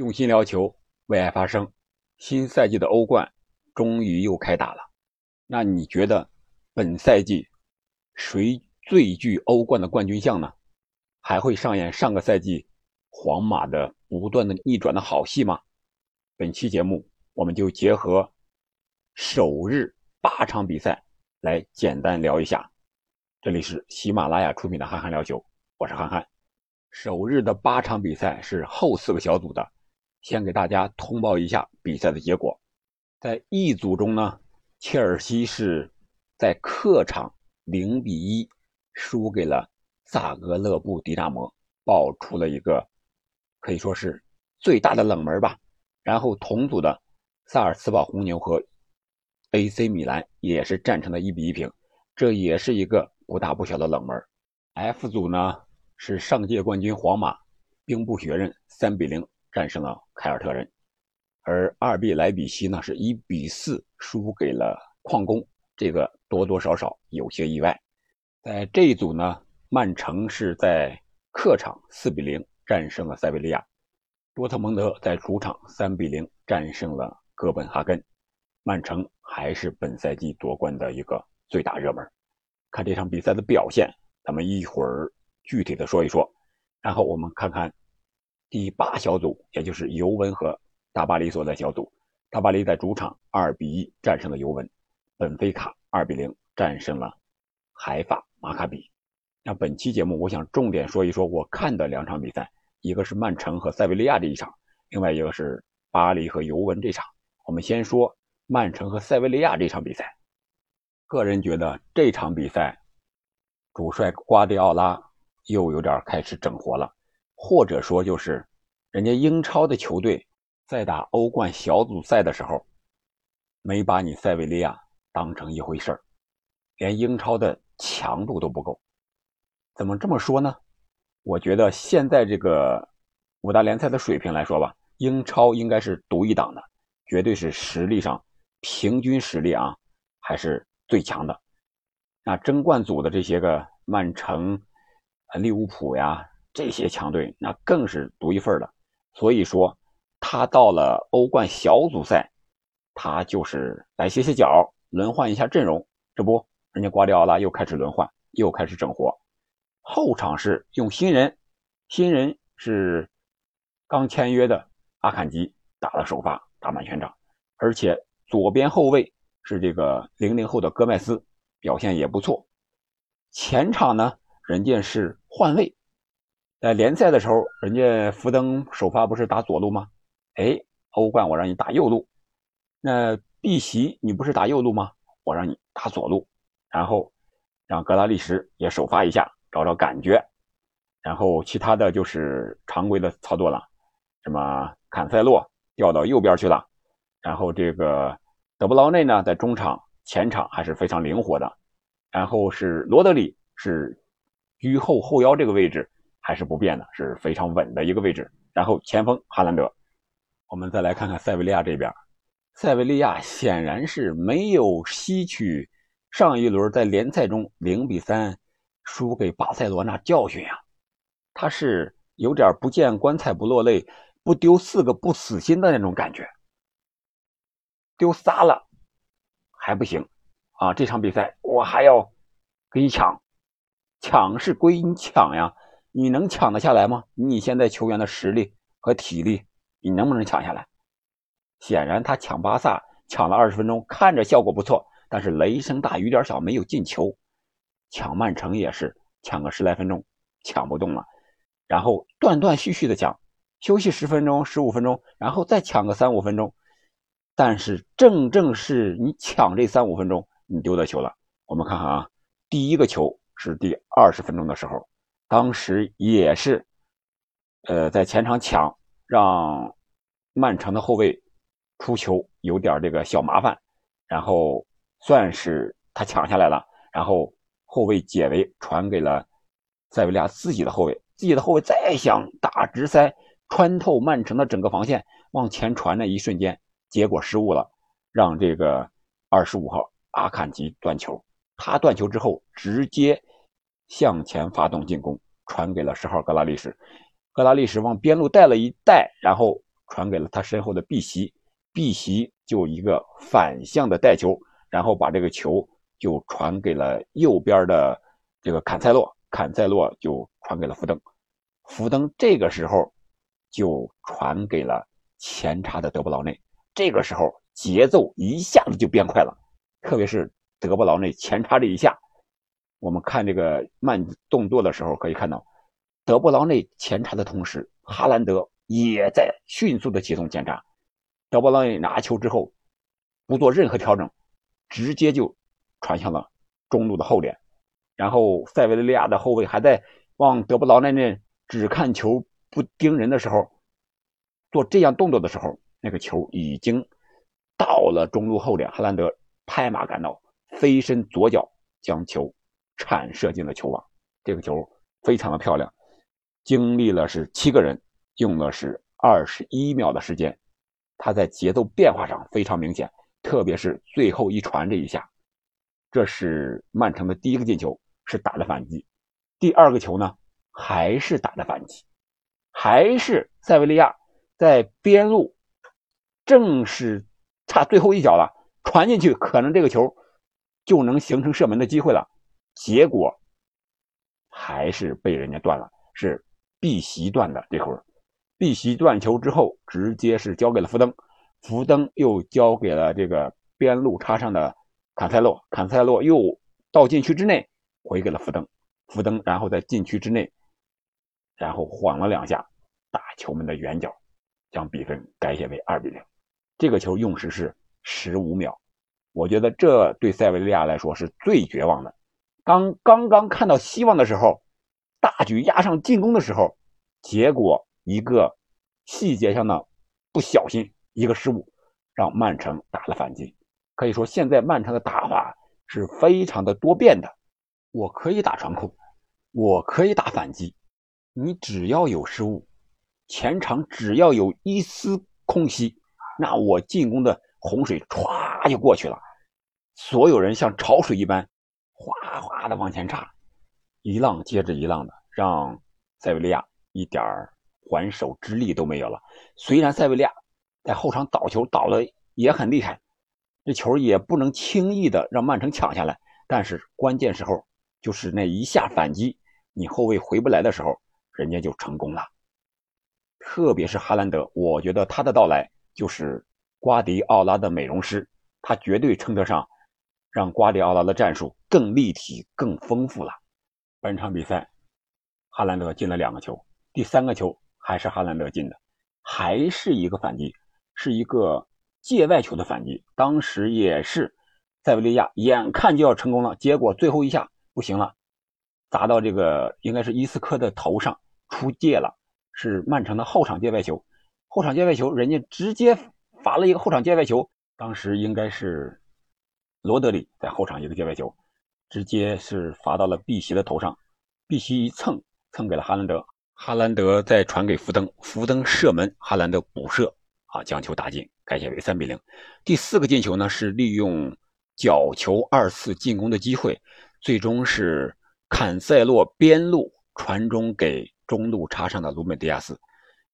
用心聊球，为爱发声。新赛季的欧冠终于又开打了。那你觉得本赛季谁最具欧冠的冠军相呢？还会上演上个赛季皇马的不断的逆转的好戏吗？本期节目我们就结合首日八场比赛来简单聊一下。这里是喜马拉雅出品的《憨憨聊球》，我是憨憨。首日的八场比赛是后四个小组的。先给大家通报一下比赛的结果，在 E 组中呢，切尔西是在客场0比1输给了萨格勒布迪纳摩，爆出了一个可以说是最大的冷门吧。然后同组的萨尔茨堡红牛和 AC 米兰也是战成了一比一平，这也是一个不大不小的冷门。F 组呢是上届冠军皇马兵不血刃3比0。战胜了凯尔特人，而二比莱比锡呢是一比四输给了矿工，这个多多少少有些意外。在这一组呢，曼城是在客场四比零战胜了塞维利亚，多特蒙德在主场三比零战胜了哥本哈根，曼城还是本赛季夺冠的一个最大热门。看这场比赛的表现，咱们一会儿具体的说一说，然后我们看看。第八小组，也就是尤文和大巴黎所在小组，大巴黎在主场二比一战胜了尤文，本菲卡二比零战胜了海法马卡比。那本期节目，我想重点说一说我看的两场比赛，一个是曼城和塞维利亚这一场，另外一个是巴黎和尤文这场。我们先说曼城和塞维利亚这场比赛，个人觉得这场比赛主帅瓜迪奥拉又有点开始整活了。或者说，就是人家英超的球队在打欧冠小组赛的时候，没把你塞维利亚当成一回事儿，连英超的强度都不够。怎么这么说呢？我觉得现在这个五大联赛的水平来说吧，英超应该是独一档的，绝对是实力上平均实力啊，还是最强的。那争冠组的这些个曼城、利物浦呀。这些强队那更是独一份的，所以说他到了欧冠小组赛，他就是来歇歇脚，轮换一下阵容。这不，人家瓜迪奥拉又开始轮换，又开始整活。后场是用新人，新人是刚签约的阿坎吉打了首发，打满全场，而且左边后卫是这个零零后的戈麦斯，表现也不错。前场呢，人家是换位。在联赛的时候，人家福登首发不是打左路吗？哎，欧冠我让你打右路。那碧玺你不是打右路吗？我让你打左路。然后让格拉利什也首发一下，找找感觉。然后其他的就是常规的操作了，什么坎塞洛调到右边去了。然后这个德布劳内呢，在中场前场还是非常灵活的。然后是罗德里是居后后腰这个位置。还是不变的，是非常稳的一个位置。然后前锋哈兰德，我们再来看看塞维利亚这边。塞维利亚显然是没有吸取上一轮在联赛中零比三输给巴塞罗那教训呀，他是有点不见棺材不落泪，不丢四个不死心的那种感觉。丢仨了还不行啊！这场比赛我还要给你抢，抢是归你抢呀。你能抢得下来吗？你现在球员的实力和体力，你能不能抢下来？显然他抢巴萨抢了二十分钟，看着效果不错，但是雷声大雨点小，没有进球。抢曼城也是抢个十来分钟，抢不动了，然后断断续续的抢，休息十分钟、十五分钟，然后再抢个三五分钟。但是正正是你抢这三五分钟，你丢的球了。我们看看啊，第一个球是第二十分钟的时候。当时也是，呃，在前场抢，让曼城的后卫出球有点这个小麻烦，然后算是他抢下来了，然后后卫解围传给了塞维利亚自己的后卫，自己的后卫再想打直塞穿透曼城的整个防线往前传的一瞬间，结果失误了，让这个二十五号阿坎吉断球，他断球之后直接。向前发动进攻，传给了十号格拉利什，格拉利什往边路带了一带，然后传给了他身后的碧玺，碧玺就一个反向的带球，然后把这个球就传给了右边的这个坎塞洛，坎塞洛就传给了福登，福登这个时候就传给了前插的德布劳内，这个时候节奏一下子就变快了，特别是德布劳内前插这一下，我们看这个慢动作的时候可以看到，德布劳内前插的同时，哈兰德。也在迅速的启动检查，德布劳内拿球之后，不做任何调整，直接就传向了中路的后点，然后塞维利亚的后卫还在往德布劳内那只看球不盯人的时候，做这样动作的时候，那个球已经到了中路后点，哈兰德拍马赶到，飞身左脚将球铲射进了球网，这个球非常的漂亮，经历了是七个人。用的是二十一秒的时间，他在节奏变化上非常明显，特别是最后一传这一下，这是曼城的第一个进球，是打的反击；第二个球呢，还是打的反击，还是塞维利亚在边路，正是差最后一脚了，传进去可能这个球就能形成射门的机会了，结果还是被人家断了，是碧玺断的这会儿。碧玺断球之后，直接是交给了福登，福登又交给了这个边路插上的坎塞洛，坎塞洛又到禁区之内回给了福登，福登然后在禁区之内，然后晃了两下，打球门的远角，将比分改写为二比零。这个球用时是十五秒，我觉得这对塞维利亚来说是最绝望的。刚刚刚看到希望的时候，大举压上进攻的时候，结果。一个细节上的不小心，一个失误，让曼城打了反击。可以说，现在曼城的打法是非常的多变的。我可以打传控，我可以打反击，你只要有失误，前场只要有一丝空隙，那我进攻的洪水歘就过去了。所有人像潮水一般，哗哗的往前插，一浪接着一浪的，让塞维利亚一点。还手之力都没有了。虽然塞维利亚在后场倒球倒的也很厉害，这球也不能轻易的让曼城抢下来。但是关键时候就是那一下反击，你后卫回不来的时候，人家就成功了。特别是哈兰德，我觉得他的到来就是瓜迪奥拉的美容师，他绝对称得上让瓜迪奥拉的战术更立体、更丰富了。本场比赛，哈兰德进了两个球，第三个球。还是哈兰德进的，还是一个反击，是一个界外球的反击。当时也是塞维利亚眼看就要成功了，结果最后一下不行了，砸到这个应该是伊斯科的头上出界了，是曼城的后场界外球。后场界外球，人家直接罚了一个后场界外球。当时应该是罗德里在后场一个界外球，直接是罚到了碧玺的头上，碧玺一蹭蹭给了哈兰德。哈兰德再传给福登，福登射门，哈兰德补射，啊，将球打进，改写为三比零。第四个进球呢，是利用角球二次进攻的机会，最终是坎塞洛边路传中给中路插上的卢梅迪亚斯，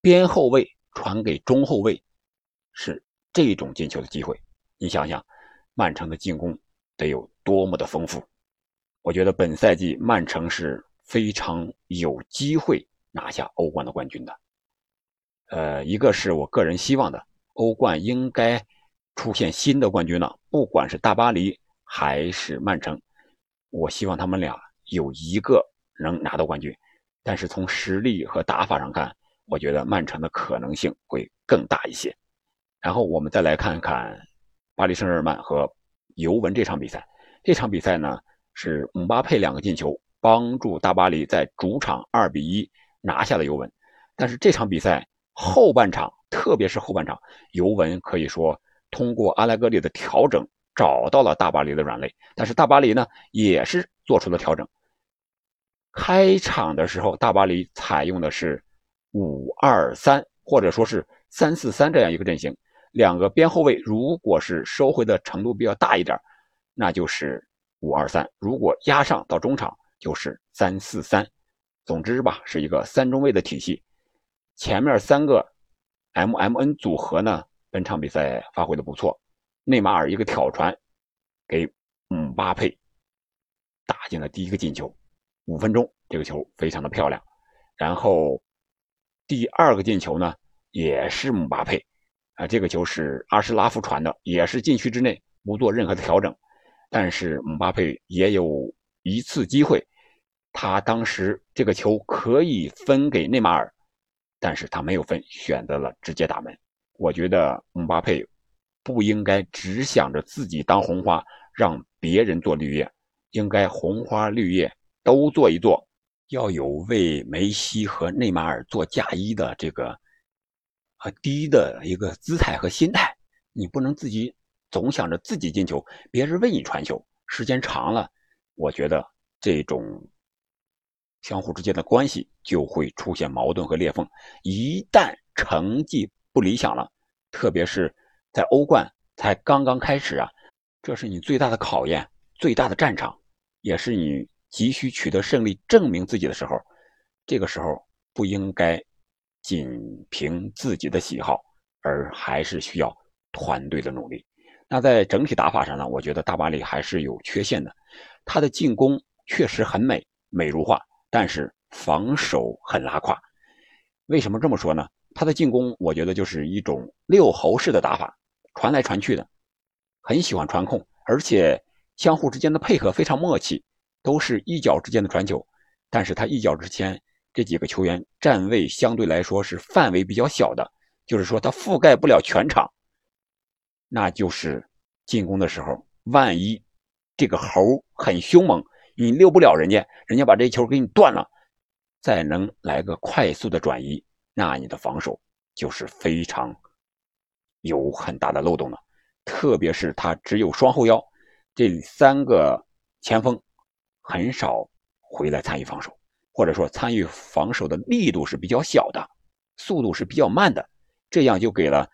边后卫传给中后卫，是这种进球的机会。你想想，曼城的进攻得有多么的丰富？我觉得本赛季曼城是非常有机会。拿下欧冠的冠军的，呃，一个是我个人希望的，欧冠应该出现新的冠军了，不管是大巴黎还是曼城，我希望他们俩有一个能拿到冠军。但是从实力和打法上看，我觉得曼城的可能性会更大一些。然后我们再来看看巴黎圣日耳曼和尤文这场比赛，这场比赛呢是姆巴佩两个进球帮助大巴黎在主场二比一。拿下了尤文，但是这场比赛后半场，特别是后半场，尤文可以说通过阿莱格里的调整找到了大巴黎的软肋，但是大巴黎呢也是做出了调整。开场的时候，大巴黎采用的是五二三或者说是三四三这样一个阵型，两个边后卫如果是收回的程度比较大一点，那就是五二三；如果压上到中场，就是三四三。总之吧，是一个三中卫的体系，前面三个 M M N 组合呢，本场比赛发挥的不错。内马尔一个挑传，给姆巴佩打进了第一个进球。五分钟，这个球非常的漂亮。然后第二个进球呢，也是姆巴佩啊，这个球是阿什拉夫传的，也是禁区之内，不做任何的调整。但是姆巴佩也有一次机会，他当时这个球可以分给内马尔。但是他没有分，选择了直接打门。我觉得姆巴佩不应该只想着自己当红花，让别人做绿叶，应该红花绿叶都做一做，要有为梅西和内马尔做嫁衣的这个和低的一个姿态和心态。你不能自己总想着自己进球，别人为你传球，时间长了，我觉得这种。相互之间的关系就会出现矛盾和裂缝。一旦成绩不理想了，特别是在欧冠才刚刚开始啊，这是你最大的考验、最大的战场，也是你急需取得胜利、证明自己的时候。这个时候不应该仅凭自己的喜好，而还是需要团队的努力。那在整体打法上呢，我觉得大巴黎还是有缺陷的。他的进攻确实很美，美如画。但是防守很拉胯，为什么这么说呢？他的进攻，我觉得就是一种六猴式的打法，传来传去的，很喜欢传控，而且相互之间的配合非常默契，都是一脚之间的传球。但是他一脚之间这几个球员站位相对来说是范围比较小的，就是说他覆盖不了全场。那就是进攻的时候，万一这个猴很凶猛。你溜不了人家，人家把这球给你断了，再能来个快速的转移，那你的防守就是非常有很大的漏洞了。特别是他只有双后腰，这三个前锋很少回来参与防守，或者说参与防守的力度是比较小的，速度是比较慢的，这样就给了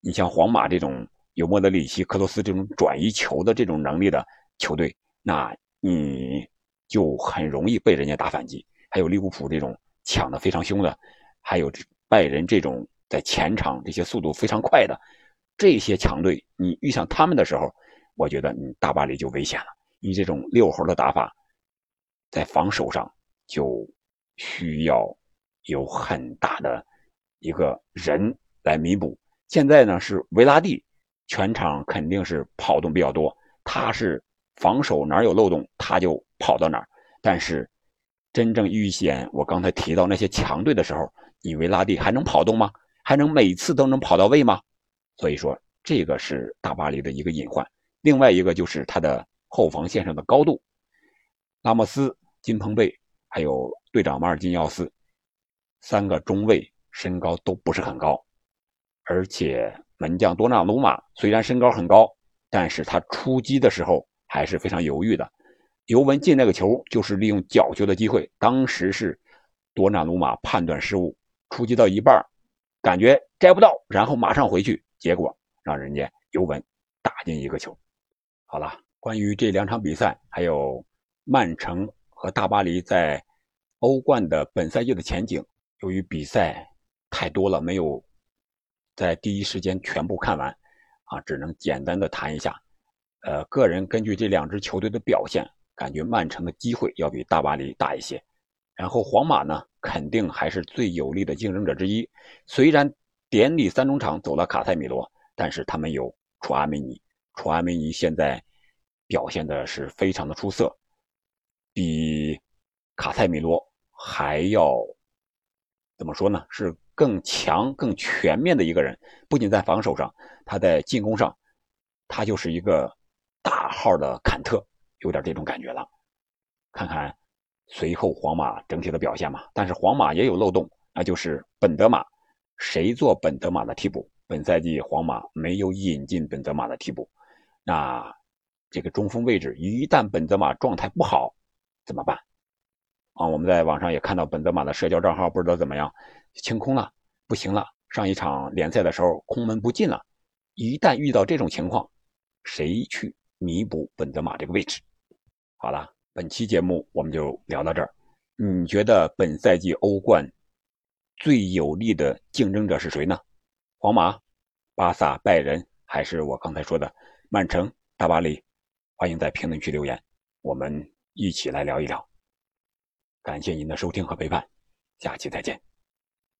你像皇马这种有莫德里奇、克罗斯这种转移球的这种能力的球队，那。你就很容易被人家打反击，还有利物浦这种抢的非常凶的，还有拜仁这种在前场这些速度非常快的这些强队，你遇上他们的时候，我觉得你大巴黎就危险了。你这种六猴的打法，在防守上就需要有很大的一个人来弥补。现在呢是维拉蒂，全场肯定是跑动比较多，他是。防守哪有漏洞，他就跑到哪儿。但是，真正遇险，我刚才提到那些强队的时候，你维拉蒂还能跑动吗？还能每次都能跑到位吗？所以说，这个是大巴黎的一个隐患。另外一个就是他的后防线上的高度，拉莫斯、金彭贝还有队长马尔金奥斯三个中卫身高都不是很高，而且门将多纳鲁马虽然身高很高，但是他出击的时候。还是非常犹豫的。尤文进那个球就是利用角球的机会，当时是多纳鲁马判断失误，出击到一半，感觉摘不到，然后马上回去，结果让人家尤文打进一个球。好了，关于这两场比赛，还有曼城和大巴黎在欧冠的本赛季的前景，由于比赛太多了，没有在第一时间全部看完，啊，只能简单的谈一下。呃，个人根据这两支球队的表现，感觉曼城的机会要比大巴黎大一些。然后皇马呢，肯定还是最有力的竞争者之一。虽然典礼三中场走了卡塞米罗，但是他们有楚阿梅尼。楚阿梅尼现在表现的是非常的出色，比卡塞米罗还要怎么说呢？是更强、更全面的一个人。不仅在防守上，他在进攻上，他就是一个。大号的坎特有点这种感觉了，看看随后皇马整体的表现嘛。但是皇马也有漏洞，那就是本德马，谁做本德马的替补？本赛季皇马没有引进本泽马的替补，那这个中锋位置一旦本泽马状态不好怎么办？啊，我们在网上也看到本泽马的社交账号不知道怎么样，清空了，不行了。上一场联赛的时候空门不进了，一旦遇到这种情况，谁去？弥补本泽马这个位置。好了，本期节目我们就聊到这儿。你觉得本赛季欧冠最有力的竞争者是谁呢？皇马、巴萨、拜仁，还是我刚才说的曼城、大巴黎？欢迎在评论区留言，我们一起来聊一聊。感谢您的收听和陪伴，下期再见。